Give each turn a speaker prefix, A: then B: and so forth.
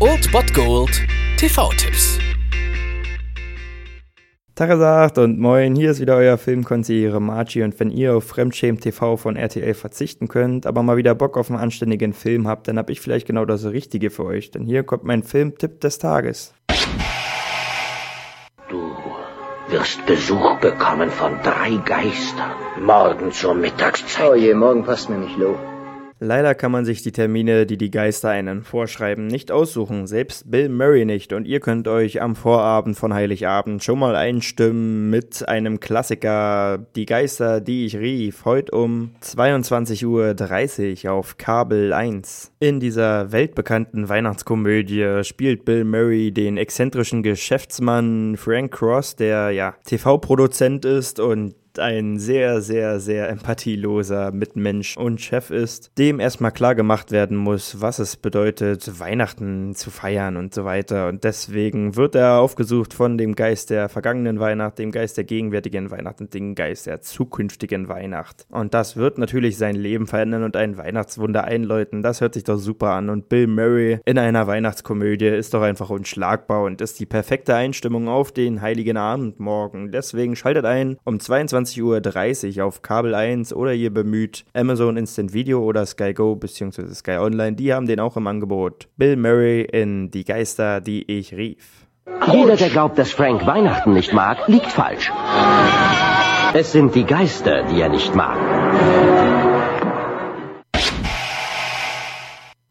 A: Old Bot Gold TV-Tipps.
B: Tagesagt und moin, hier ist wieder euer Filmkonsigliere Margie und wenn ihr auf Fremdschämen TV von RTL verzichten könnt, aber mal wieder Bock auf einen anständigen Film habt, dann hab ich vielleicht genau das Richtige für euch, denn hier kommt mein Filmtipp des Tages.
C: Du wirst Besuch bekommen von drei Geistern. Morgen zur Mittagszeit.
D: Oh je, morgen passt mir nicht, Lo.
B: Leider kann man sich die Termine, die die Geister einen vorschreiben, nicht aussuchen, selbst Bill Murray nicht. Und ihr könnt euch am Vorabend von Heiligabend schon mal einstimmen mit einem Klassiker, Die Geister, die ich rief, heute um 22.30 Uhr auf Kabel 1. In dieser weltbekannten Weihnachtskomödie spielt Bill Murray den exzentrischen Geschäftsmann Frank Cross, der ja TV-Produzent ist und ein sehr, sehr, sehr empathieloser Mitmensch und Chef ist, dem erstmal klar gemacht werden muss, was es bedeutet, Weihnachten zu feiern und so weiter. Und deswegen wird er aufgesucht von dem Geist der vergangenen Weihnacht, dem Geist der gegenwärtigen Weihnacht und dem Geist der zukünftigen Weihnacht. Und das wird natürlich sein Leben verändern und ein Weihnachtswunder einläuten. Das hört sich doch super an. Und Bill Murray in einer Weihnachtskomödie ist doch einfach unschlagbar und ist die perfekte Einstimmung auf den heiligen Abend morgen. Deswegen schaltet ein um 22 20.30 Uhr auf Kabel 1 oder ihr bemüht Amazon Instant Video oder Sky Go bzw. Sky Online, die haben den auch im Angebot. Bill Murray in Die Geister, die ich rief.
C: Jeder, der glaubt, dass Frank Weihnachten nicht mag, liegt falsch. Es sind die Geister, die er nicht mag.